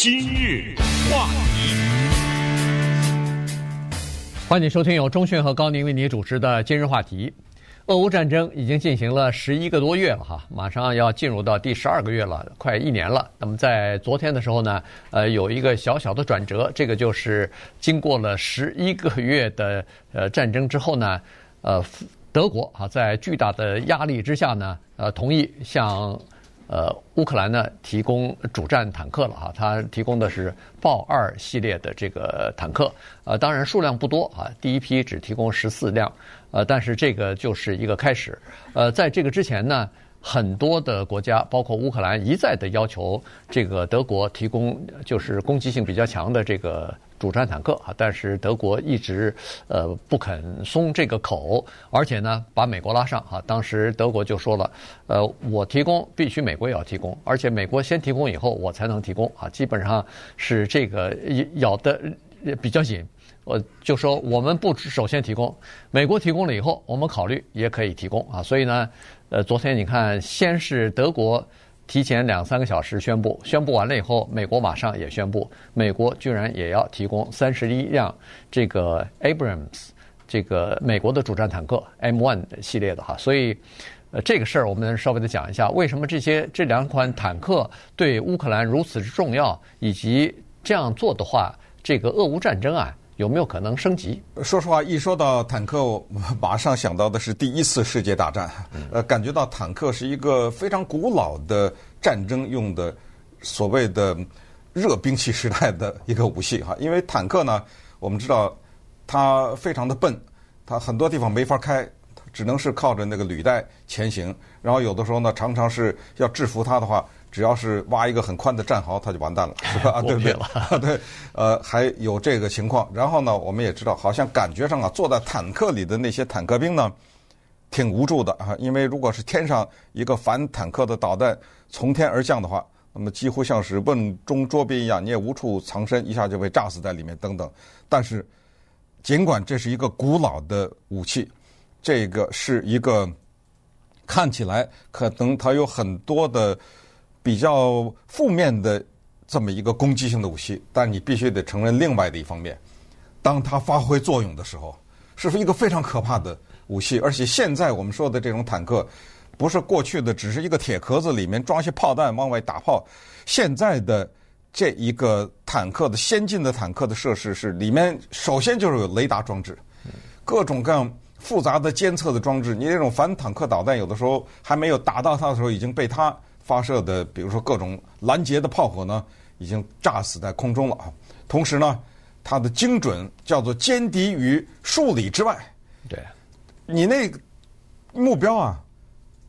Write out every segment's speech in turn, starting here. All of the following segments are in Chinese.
今日话题，欢迎收听由中讯和高宁为你主持的《今日话题》。俄乌战争已经进行了十一个多月了，哈，马上要进入到第十二个月了，快一年了。那么在昨天的时候呢，呃，有一个小小的转折，这个就是经过了十一个月的呃战争之后呢，呃，德国啊，在巨大的压力之下呢，呃，同意向。呃，乌克兰呢提供主战坦克了哈，它提供的是豹二系列的这个坦克，呃，当然数量不多啊，第一批只提供十四辆，呃，但是这个就是一个开始。呃，在这个之前呢，很多的国家，包括乌克兰，一再的要求这个德国提供就是攻击性比较强的这个。主战坦克啊，但是德国一直呃不肯松这个口，而且呢把美国拉上啊。当时德国就说了，呃，我提供必须美国也要提供，而且美国先提供以后我才能提供啊。基本上是这个咬得 比较紧，我就说我们不首先提供，美国提供了以后，我们考虑也可以提供啊。所以呢，呃，昨天你看，先是德国。提前两三个小时宣布，宣布完了以后，美国马上也宣布，美国居然也要提供三十一辆这个 Abrams 这个美国的主战坦克 M1 系列的哈，所以呃这个事儿我们稍微的讲一下，为什么这些这两款坦克对乌克兰如此之重要，以及这样做的话，这个俄乌战争啊。有没有可能升级？说实话，一说到坦克，我马上想到的是第一次世界大战。呃，感觉到坦克是一个非常古老的战争用的所谓的热兵器时代的一个武器哈。因为坦克呢，我们知道它非常的笨，它很多地方没法开，只能是靠着那个履带前行。然后有的时候呢，常常是要制服它的话。只要是挖一个很宽的战壕，它就完蛋了，是吧？对不对？对，呃，还有这个情况。然后呢，我们也知道，好像感觉上啊，坐在坦克里的那些坦克兵呢，挺无助的啊。因为如果是天上一个反坦克的导弹从天而降的话，那么几乎像是瓮中捉鳖一样，你也无处藏身，一下就被炸死在里面等等。但是，尽管这是一个古老的武器，这个是一个看起来可能它有很多的。比较负面的这么一个攻击性的武器，但你必须得承认另外的一方面，当它发挥作用的时候，是一个非常可怕的武器。而且现在我们说的这种坦克，不是过去的只是一个铁壳子里面装些炮弹往外打炮，现在的这一个坦克的先进的坦克的设施是里面首先就是有雷达装置，各种各样复杂的监测的装置。你这种反坦克导弹有的时候还没有打到它的时候，已经被它。发射的，比如说各种拦截的炮火呢，已经炸死在空中了啊。同时呢，它的精准叫做歼敌于数里之外。对，你那个目标啊，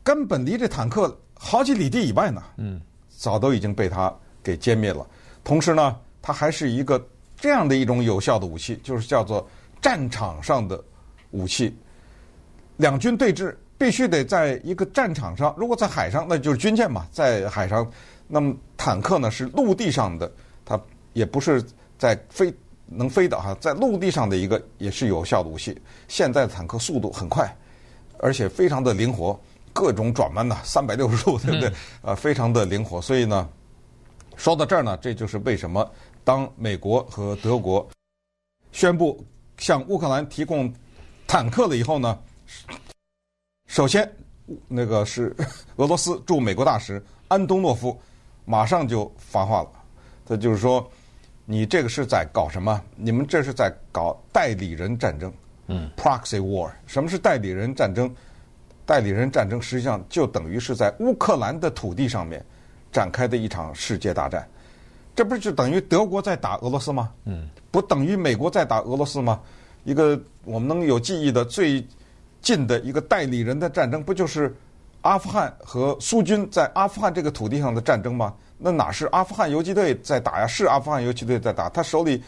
根本离这坦克好几里地以外呢。嗯，早都已经被它给歼灭了。同时呢，它还是一个这样的一种有效的武器，就是叫做战场上的武器。两军对峙。必须得在一个战场上，如果在海上，那就是军舰嘛，在海上，那么坦克呢是陆地上的，它也不是在飞能飞的哈，在陆地上的一个也是有效的武器。现在的坦克速度很快，而且非常的灵活，各种转弯呐，三百六十度，对不对？呃，非常的灵活。所以呢，说到这儿呢，这就是为什么当美国和德国宣布向乌克兰提供坦克了以后呢？首先，那个是 俄罗斯驻美国大使安东诺夫，马上就发话了。他就是说：“你这个是在搞什么？你们这是在搞代理人战争。”嗯，proxy war。什么是代理人战争？代理人战争实际上就等于是在乌克兰的土地上面展开的一场世界大战。这不是就等于德国在打俄罗斯吗？嗯，不等于美国在打俄罗斯吗？一个我们能有记忆的最。近的一个代理人的战争，不就是阿富汗和苏军在阿富汗这个土地上的战争吗？那哪是阿富汗游击队在打呀？是阿富汗游击队在打，他手里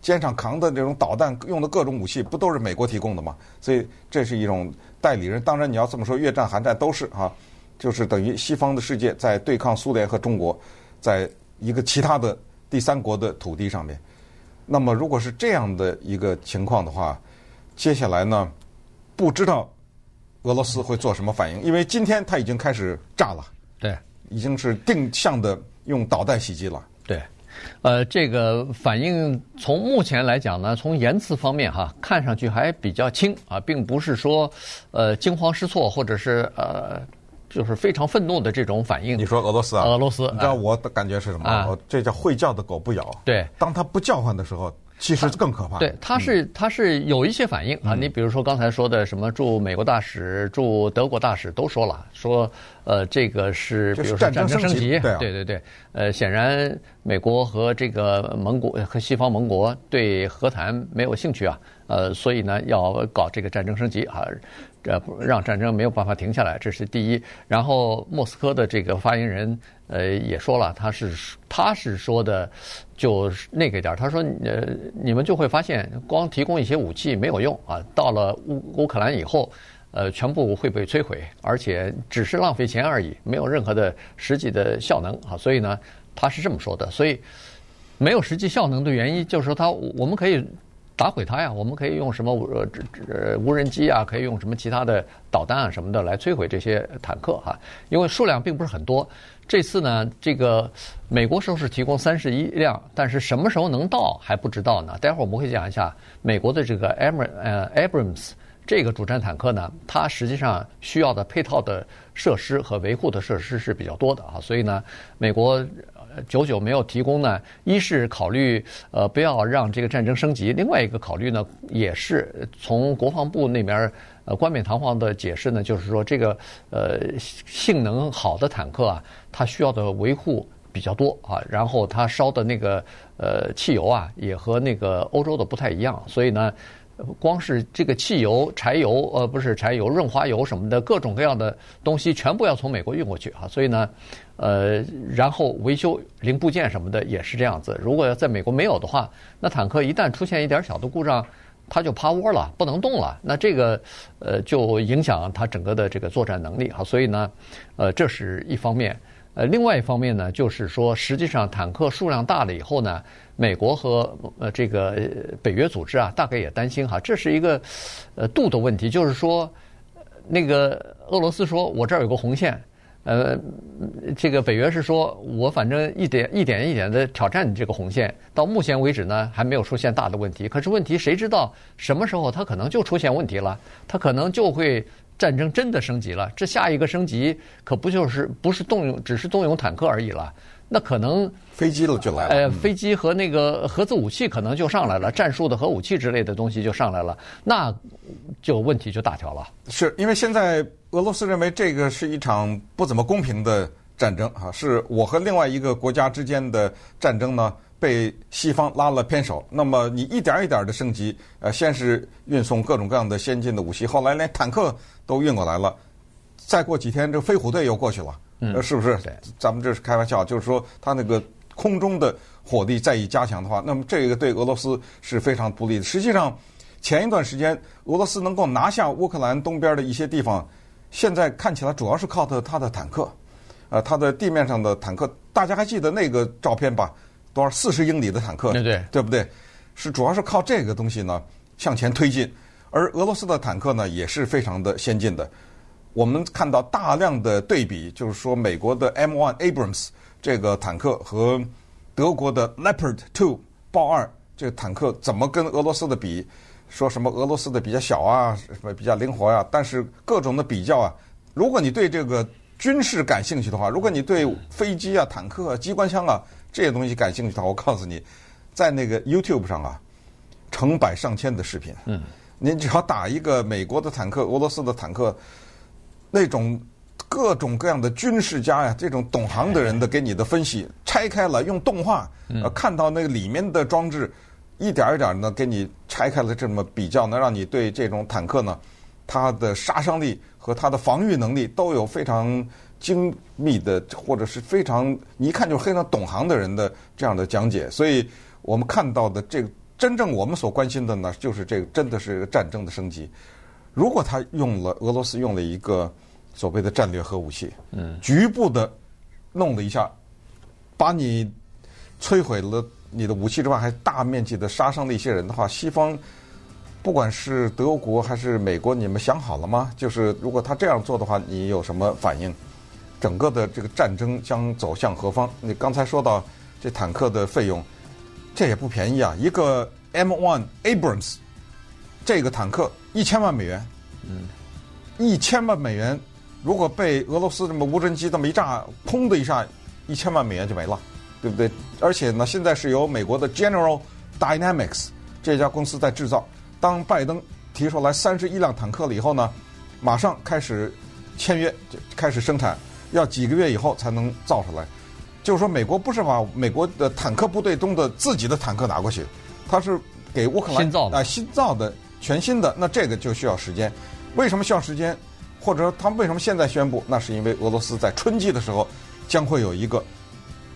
肩上扛的这种导弹，用的各种武器，不都是美国提供的吗？所以这是一种代理人。当然你要这么说，越战、韩战都是啊，就是等于西方的世界在对抗苏联和中国，在一个其他的第三国的土地上面。那么如果是这样的一个情况的话，接下来呢？不知道俄罗斯会做什么反应，因为今天他已经开始炸了，对，已经是定向的用导弹袭击了，对。呃，这个反应从目前来讲呢，从言辞方面哈，看上去还比较轻啊，并不是说呃惊慌失措或者是呃就是非常愤怒的这种反应。你说俄罗斯啊？俄罗斯，你知道我的感觉是什么？啊，这叫会叫的狗不咬。对，当它不叫唤的时候。其实更可怕。对，他是他是有一些反应啊。你比如说刚才说的什么驻美国大使、驻德国大使都说了，说呃这个是比如说战争升级，对对对。呃，显然美国和这个盟国和西方盟国对和谈没有兴趣啊。呃，所以呢要搞这个战争升级啊，呃让战争没有办法停下来，这是第一。然后莫斯科的这个发言人。呃，也说了，他是他是说的，就那个点儿，他说，呃，你们就会发现，光提供一些武器没有用啊，到了乌乌克兰以后，呃，全部会被摧毁，而且只是浪费钱而已，没有任何的实际的效能啊。所以呢，他是这么说的。所以没有实际效能的原因，就是说他我们可以打毁它呀，我们可以用什么呃呃无人机啊，可以用什么其他的导弹啊什么的来摧毁这些坦克哈，因为数量并不是很多。这次呢，这个美国说是提供三十一辆，但是什么时候能到还不知道呢。待会儿我们会讲一下美国的这个 Abr 呃 Abrams 这个主战坦克呢，它实际上需要的配套的设施和维护的设施是比较多的啊。所以呢，美国久久没有提供呢，一是考虑呃不要让这个战争升级，另外一个考虑呢，也是从国防部那边。呃，冠冕堂皇的解释呢，就是说这个呃性能好的坦克啊，它需要的维护比较多啊，然后它烧的那个呃汽油啊，也和那个欧洲的不太一样，所以呢，光是这个汽油、柴油呃不是柴油、润滑油什么的各种各样的东西，全部要从美国运过去啊，所以呢，呃，然后维修零部件什么的也是这样子。如果要在美国没有的话，那坦克一旦出现一点小的故障，它就趴窝了，不能动了。那这个，呃，就影响它整个的这个作战能力哈。所以呢，呃，这是一方面。呃，另外一方面呢，就是说，实际上坦克数量大了以后呢，美国和呃这个北约组织啊，大概也担心哈，这是一个呃度的问题。就是说，那个俄罗斯说我这儿有个红线。呃，这个北约是说，我反正一点一点一点的挑战你这个红线，到目前为止呢，还没有出现大的问题。可是问题谁知道什么时候它可能就出现问题了？它可能就会战争真的升级了。这下一个升级可不就是不是动用，只是动用坦克而已了？那可能飞机了就来了。呃，飞机和那个核子武器可能就上来了，战术的核武器之类的东西就上来了，那就问题就大条了。是因为现在。俄罗斯认为这个是一场不怎么公平的战争，啊，是我和另外一个国家之间的战争呢，被西方拉了偏手。那么你一点一点的升级，呃，先是运送各种各样的先进的武器，后来连坦克都运过来了，再过几天这飞虎队又过去了，呃，是不是？咱们这是开玩笑，就是说他那个空中的火力再一加强的话，那么这个对俄罗斯是非常不利的。实际上，前一段时间俄罗斯能够拿下乌克兰东边的一些地方。现在看起来主要是靠的他的坦克，呃，他的地面上的坦克，大家还记得那个照片吧？多少四十英里的坦克，对对，对不对？是主要是靠这个东西呢向前推进，而俄罗斯的坦克呢也是非常的先进的。我们看到大量的对比，就是说美国的 M1 Abrams 这个坦克和德国的 Leopard 2豹二这个坦克怎么跟俄罗斯的比？说什么俄罗斯的比较小啊，什么比较灵活呀、啊？但是各种的比较啊，如果你对这个军事感兴趣的话，如果你对飞机啊、坦克啊、机关枪啊这些东西感兴趣的话，我告诉你，在那个 YouTube 上啊，成百上千的视频，嗯，您只要打一个美国的坦克、俄罗斯的坦克，那种各种各样的军事家呀，这种懂行的人的给你的分析，拆开了用动画，呃，看到那个里面的装置。一点一点的，给你拆开了这么比较，能让你对这种坦克呢，它的杀伤力和它的防御能力都有非常精密的，或者是非常你一看就是非常懂行的人的这样的讲解。所以我们看到的这个真正我们所关心的呢，就是这个真的是一个战争的升级。如果他用了俄罗斯用了一个所谓的战略核武器，嗯，局部的弄了一下，把你摧毁了。你的武器之外，还大面积的杀伤了一些人的话，西方不管是德国还是美国，你们想好了吗？就是如果他这样做的话，你有什么反应？整个的这个战争将走向何方？你刚才说到这坦克的费用，这也不便宜啊！一个 M1 Abrams 这个坦克一千万美元，嗯，一千万美元，如果被俄罗斯这么无人机这么一炸，砰的一下，一千万美元就没了，对不对？而且呢，现在是由美国的 General Dynamics 这家公司在制造。当拜登提出来三十一辆坦克了以后呢，马上开始签约，就开始生产，要几个月以后才能造出来。就是说，美国不是把美国的坦克部队中的自己的坦克拿过去，他是给乌克兰新造的啊，新造的全新的。那这个就需要时间。为什么需要时间？或者说他们为什么现在宣布？那是因为俄罗斯在春季的时候将会有一个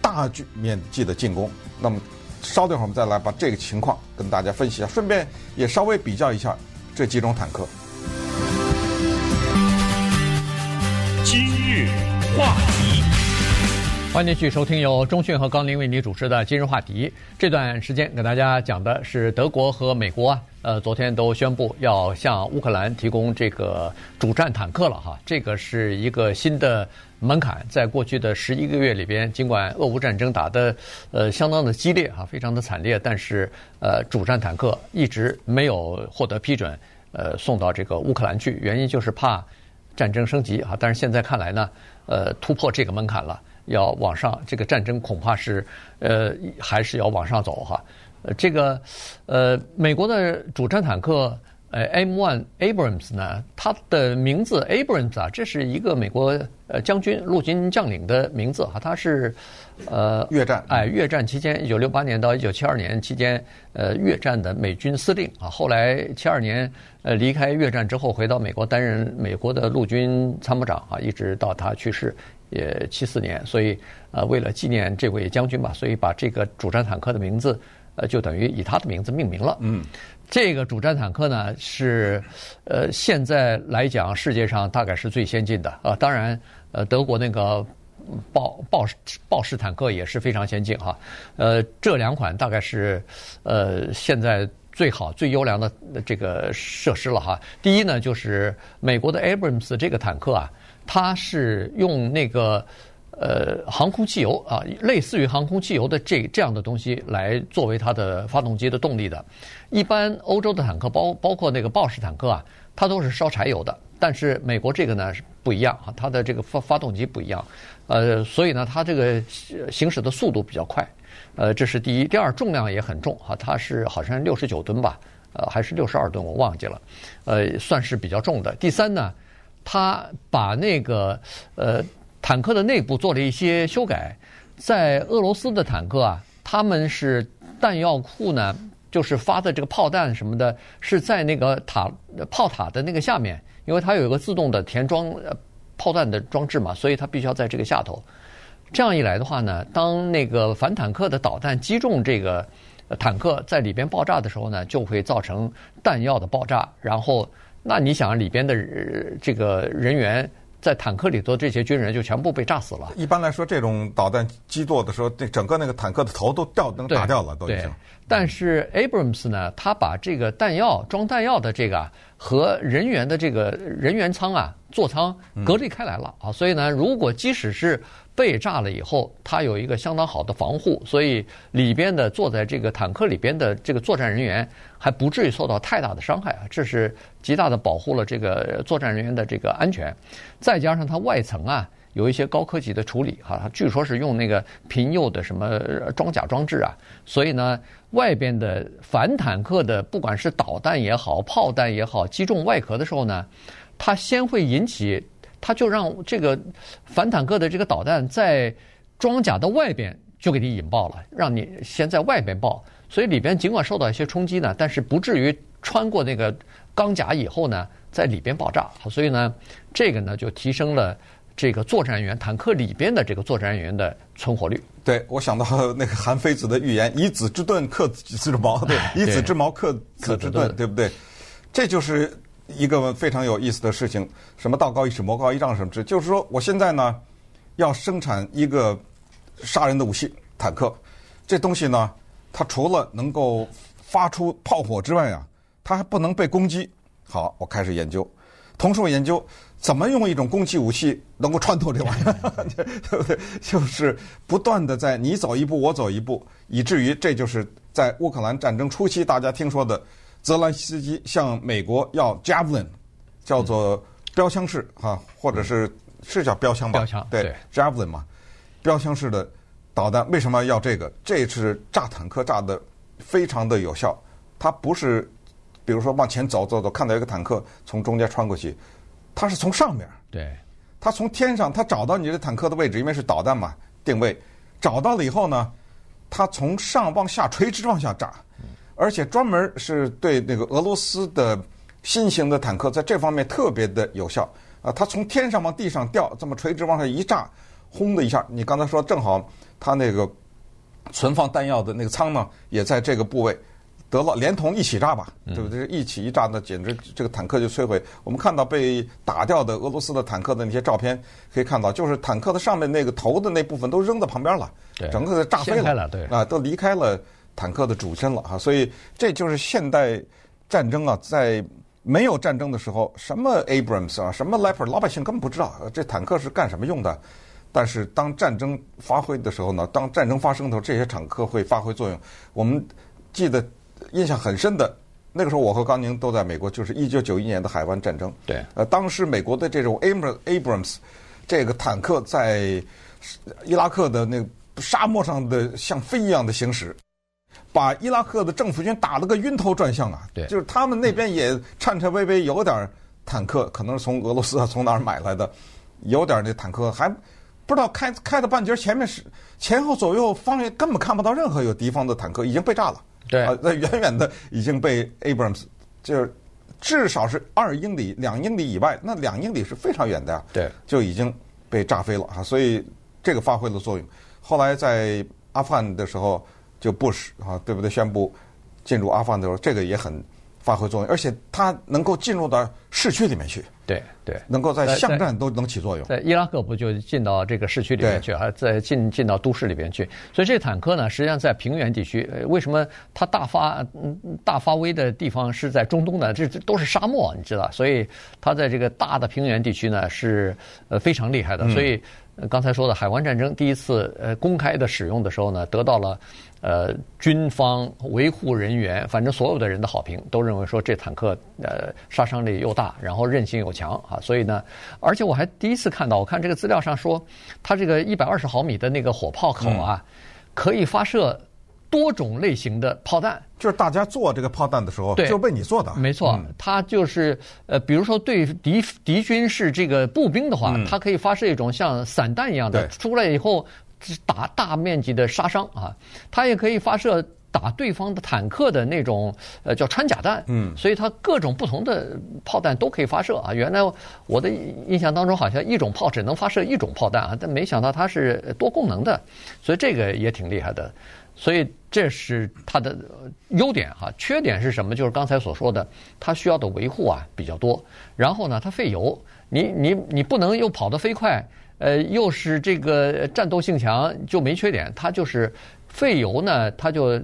大面面积的进攻。那么。稍等会儿，我们再来把这个情况跟大家分析一下，顺便也稍微比较一下这几种坦克。今日话题，欢迎继续收听由中讯和高宁为你主持的今日话题。这段时间给大家讲的是德国和美国啊。呃，昨天都宣布要向乌克兰提供这个主战坦克了哈，这个是一个新的门槛。在过去的十一个月里边，尽管俄乌战争打得呃相当的激烈哈，非常的惨烈，但是呃主战坦克一直没有获得批准，呃送到这个乌克兰去，原因就是怕战争升级哈。但是现在看来呢，呃突破这个门槛了，要往上，这个战争恐怕是呃还是要往上走哈。呃，这个，呃，美国的主战坦克，呃，M1 Abrams 呢，它的名字 Abrams 啊，这是一个美国呃将军、陆军将领的名字哈，他是，呃，越战，哎，越战期间，一九六八年到一九七二年期间，呃，越战的美军司令啊，后来七二年呃离开越战之后，回到美国担任美国的陆军参谋长啊，一直到他去世也七四年，所以呃，为了纪念这位将军吧，所以把这个主战坦克的名字。呃，就等于以他的名字命名了。嗯，这个主战坦克呢是，呃，现在来讲世界上大概是最先进的啊。当然，呃，德国那个豹豹豹式坦克也是非常先进哈。呃，这两款大概是呃现在最好最优良的这个设施了哈。第一呢，就是美国的 Abrams 这个坦克啊，它是用那个。呃，航空汽油啊，类似于航空汽油的这这样的东西来作为它的发动机的动力的。一般欧洲的坦克，包包括那个豹式坦克啊，它都是烧柴油的。但是美国这个呢是不一样啊，它的这个发发动机不一样，呃，所以呢，它这个行驶的速度比较快。呃，这是第一。第二，重量也很重哈，它是好像六十九吨吧，呃，还是六十二吨，我忘记了。呃，算是比较重的。第三呢，他把那个呃。坦克的内部做了一些修改，在俄罗斯的坦克啊，他们是弹药库呢，就是发的这个炮弹什么的，是在那个塔炮塔的那个下面，因为它有一个自动的填装炮弹的装置嘛，所以它必须要在这个下头。这样一来的话呢，当那个反坦克的导弹击中这个坦克在里边爆炸的时候呢，就会造成弹药的爆炸，然后那你想里边的这个人员。在坦克里头，这些军人就全部被炸死了。一般来说，这种导弹击落的时候，这整个那个坦克的头都掉能打掉了，都已经。但是 Abrams 呢，他把这个弹药装弹药的这个和人员的这个人员舱啊座舱隔离开来了啊，所以呢，如果即使是被炸了以后，它有一个相当好的防护，所以里边的坐在这个坦克里边的这个作战人员还不至于受到太大的伤害啊，这是极大的保护了这个作战人员的这个安全。再加上它外层啊有一些高科技的处理哈，据说是用那个平铀的什么装甲装置啊，所以呢，外边的反坦克的不管是导弹也好、炮弹也好，击中外壳的时候呢，它先会引起。它就让这个反坦克的这个导弹在装甲的外边就给你引爆了，让你先在外边爆，所以里边尽管受到一些冲击呢，但是不至于穿过那个钢甲以后呢，在里边爆炸。所以呢，这个呢就提升了这个作战人员坦克里边的这个作战人员的存活率。对，我想到那个韩非子的预言：“以子之盾克子之矛。”对，以子之矛克子之盾，对不对？这就是。一个非常有意思的事情，什么道高一尺，魔高一丈什么之，就是说，我现在呢要生产一个杀人的武器——坦克。这东西呢，它除了能够发出炮火之外啊，它还不能被攻击。好，我开始研究。同时，我研究怎么用一种攻击武器能够穿透这玩意儿，对不对？就是不断的在你走一步我走一步，以至于这就是在乌克兰战争初期大家听说的，泽兰斯基向美国要 Javelin，叫做标枪式哈，或者是是叫标枪吧？标枪对，对。Javelin 嘛，标枪式的导弹为什么要这个？这是炸坦克炸的非常的有效，它不是比如说往前走走走，看到一个坦克从中间穿过去。它是从上面，对，它从天上，它找到你的坦克的位置，因为是导弹嘛，定位，找到了以后呢，它从上往下垂直往下炸，而且专门是对那个俄罗斯的新型的坦克在这方面特别的有效啊，它从天上往地上掉，这么垂直往上一炸，轰的一下，你刚才说正好它那个存放弹药的那个仓呢，也在这个部位。得了，连同一起炸吧，对不对？一起一炸，那简直这个坦克就摧毁。我们看到被打掉的俄罗斯的坦克的那些照片，可以看到，就是坦克的上面那个头的那部分都扔到旁边了，整个炸飞了，对啊，都离开了坦克的主身了哈。所以这就是现代战争啊，在没有战争的时候，什么 Abrams 啊，什么 Leopard，老百姓根本不知道这坦克是干什么用的。但是当战争发挥的时候呢，当战争发生的时候，这些坦克会发挥作用。我们记得。印象很深的，那个时候我和高宁都在美国，就是一九九一年的海湾战争。对，呃，当时美国的这种 Abrams 这个坦克在伊拉克的那个沙漠上的像飞一样的行驶，把伊拉克的政府军打了个晕头转向啊！对，就是他们那边也颤颤巍巍有点坦克，可能是从俄罗斯啊从哪儿买来的，有点那坦克还不知道开开到半截，前面是前后左右方圆根本看不到任何有敌方的坦克，已经被炸了。对啊，那远远的已经被 Abrams，就是至少是二英里、两英里以外，那两英里是非常远的呀。对，就已经被炸飞了啊！所以这个发挥了作用。后来在阿富汗的时候，就布什啊，对不对？宣布进入阿富汗的时候，这个也很发挥作用，而且它能够进入到市区里面去。对对，能够在巷战都能起作用。在伊拉克不就进到这个市区里面去，还在进进到都市里面去。所以这坦克呢，实际上在平原地区，为什么它大发大发威的地方是在中东呢？这这都是沙漠，你知道。所以它在这个大的平原地区呢，是呃非常厉害的。所以刚才说的海湾战争第一次呃公开的使用的时候呢，得到了。呃，军方维护人员，反正所有的人的好评，都认为说这坦克呃杀伤力又大，然后韧性又强啊，所以呢，而且我还第一次看到，我看这个资料上说，它这个一百二十毫米的那个火炮口啊，嗯、可以发射多种类型的炮弹。就是大家做这个炮弹的时候，对，就为你做的。没错，嗯、它就是呃，比如说对敌敌军是这个步兵的话，嗯、它可以发射一种像散弹一样的，出来以后。打大面积的杀伤啊，它也可以发射打对方的坦克的那种呃叫穿甲弹，嗯，所以它各种不同的炮弹都可以发射啊。原来我的印象当中好像一种炮只能发射一种炮弹啊，但没想到它是多功能的，所以这个也挺厉害的。所以这是它的优点哈，缺点是什么？就是刚才所说的，它需要的维护啊比较多，然后呢，它费油，你你你不能又跑得飞快。呃，又是这个战斗性强，就没缺点。它就是费油呢，它就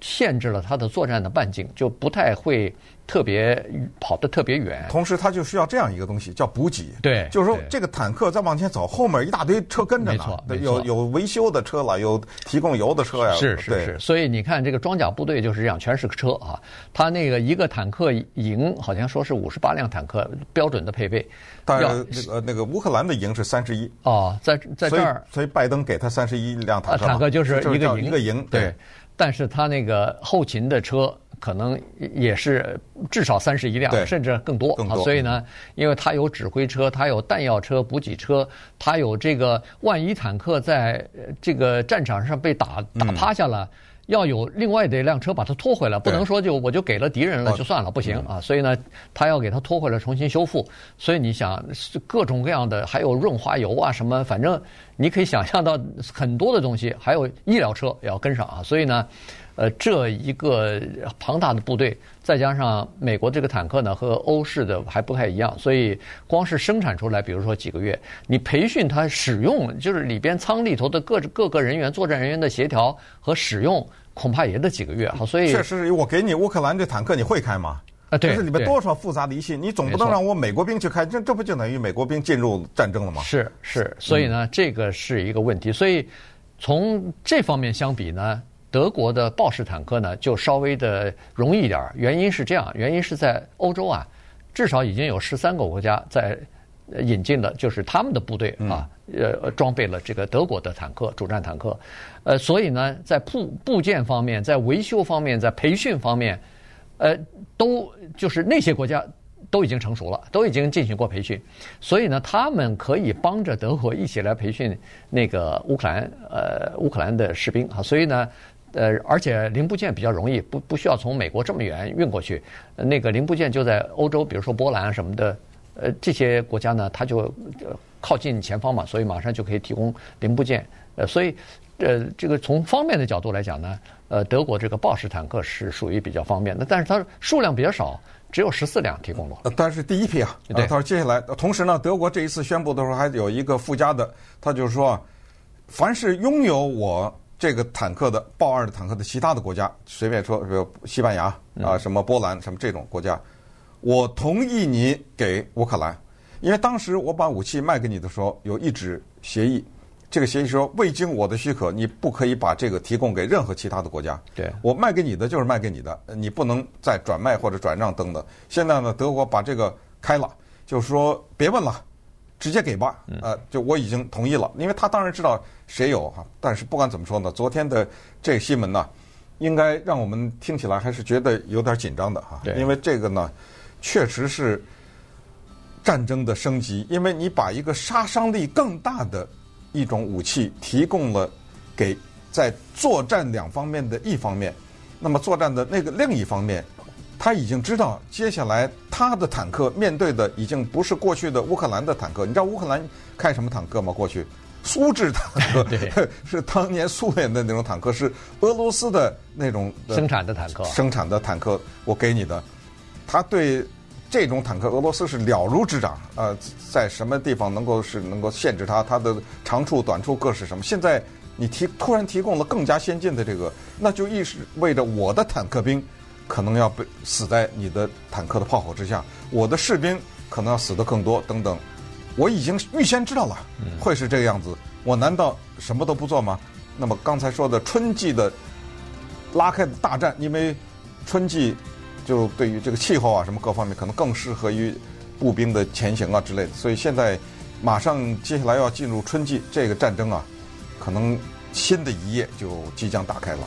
限制了它的作战的半径，就不太会特别跑得特别远。同时，它就需要这样一个东西，叫补给。对，就是说这个坦克再往前走，后面一大堆车跟着呢。没错，有有维修的车了，有提供油的车呀。是是是。所以你看，这个装甲部队就是这样，全是车啊。他那个一个坦克营，好像说是五十八辆坦克，标准的配备。但是那个那个乌克兰的营是三十一哦，在在这儿，所以拜登给他三十一辆坦克，坦克就是一个营一个营，对。但是他那个后勤的车可能也是至少三十一辆，甚至更多。所以呢，因为他有指挥车，他有弹药车、补给车，他有这个万一坦克在这个战场上被打打趴下了。要有另外的一辆车把它拖回来，不能说就我就给了敌人了就算了，不行啊！所以呢，他要给他拖回来重新修复。所以你想，各种各样的，还有润滑油啊什么，反正你可以想象到很多的东西，还有医疗车也要跟上啊！所以呢。呃，这一个庞大的部队，再加上美国这个坦克呢，和欧式的还不太一样，所以光是生产出来，比如说几个月，你培训它使用，就是里边舱里头的各各个人员、作战人员的协调和使用，恐怕也得几个月。好，所以确实，我给你乌克兰这坦克，你会开吗？啊，对，就是里面多少复杂的仪器，你总不能让我美国兵去开，这这不就等于美国兵进入战争了吗？是是，所以呢，这个是一个问题。所以从这方面相比呢，德国的豹式坦克呢就稍微的容易一点。原因是这样，原因是在欧洲啊，至少已经有十三个国家在引进了，就是他们的部队啊，呃，装备了这个德国的坦克，主战坦克。呃，所以呢，在部部件方面，在维修方面，在培训方面。呃，都就是那些国家都已经成熟了，都已经进行过培训，所以呢，他们可以帮着德国一起来培训那个乌克兰呃乌克兰的士兵啊，所以呢，呃，而且零部件比较容易，不不需要从美国这么远运过去，那个零部件就在欧洲，比如说波兰什么的，呃，这些国家呢，它就靠近前方嘛，所以马上就可以提供零部件，呃，所以。呃，这个从方面的角度来讲呢，呃，德国这个豹式坦克是属于比较方便的，但是它数量比较少，只有十四辆提供了。但是第一批啊，对，他说接下来，同时呢，德国这一次宣布的时候还有一个附加的，他就是说，凡是拥有我这个坦克的豹二的坦克的其他的国家，随便说，比如西班牙啊，什么波兰什么这种国家，我同意你给乌克兰，因为当时我把武器卖给你的时候有一纸协议。这个协议说，未经我的许可，你不可以把这个提供给任何其他的国家。对，我卖给你的就是卖给你的，你不能再转卖或者转让等等。现在呢，德国把这个开了，就是说别问了，直接给吧。呃，就我已经同意了，因为他当然知道谁有哈。但是不管怎么说呢，昨天的这个新闻呢，应该让我们听起来还是觉得有点紧张的哈。对，因为这个呢，确实是战争的升级，因为你把一个杀伤力更大的。一种武器提供了给在作战两方面的一方面，那么作战的那个另一方面，他已经知道接下来他的坦克面对的已经不是过去的乌克兰的坦克。你知道乌克兰开什么坦克吗？过去苏制坦克 对是当年苏联的那种坦克，是俄罗斯的那种生产的坦克，生产的坦克，我给你的，他对。这种坦克，俄罗斯是了如指掌。呃，在什么地方能够是能够限制它？它的长处、短处各是什么？现在你提突然提供了更加先进的这个，那就意味着我的坦克兵可能要被死在你的坦克的炮火之下，我的士兵可能要死的更多等等。我已经预先知道了会是这个样子，我难道什么都不做吗？那么刚才说的春季的拉开的大战，因为春季。就对于这个气候啊，什么各方面可能更适合于步兵的前行啊之类的，所以现在马上接下来要进入春季，这个战争啊，可能新的一页就即将打开了。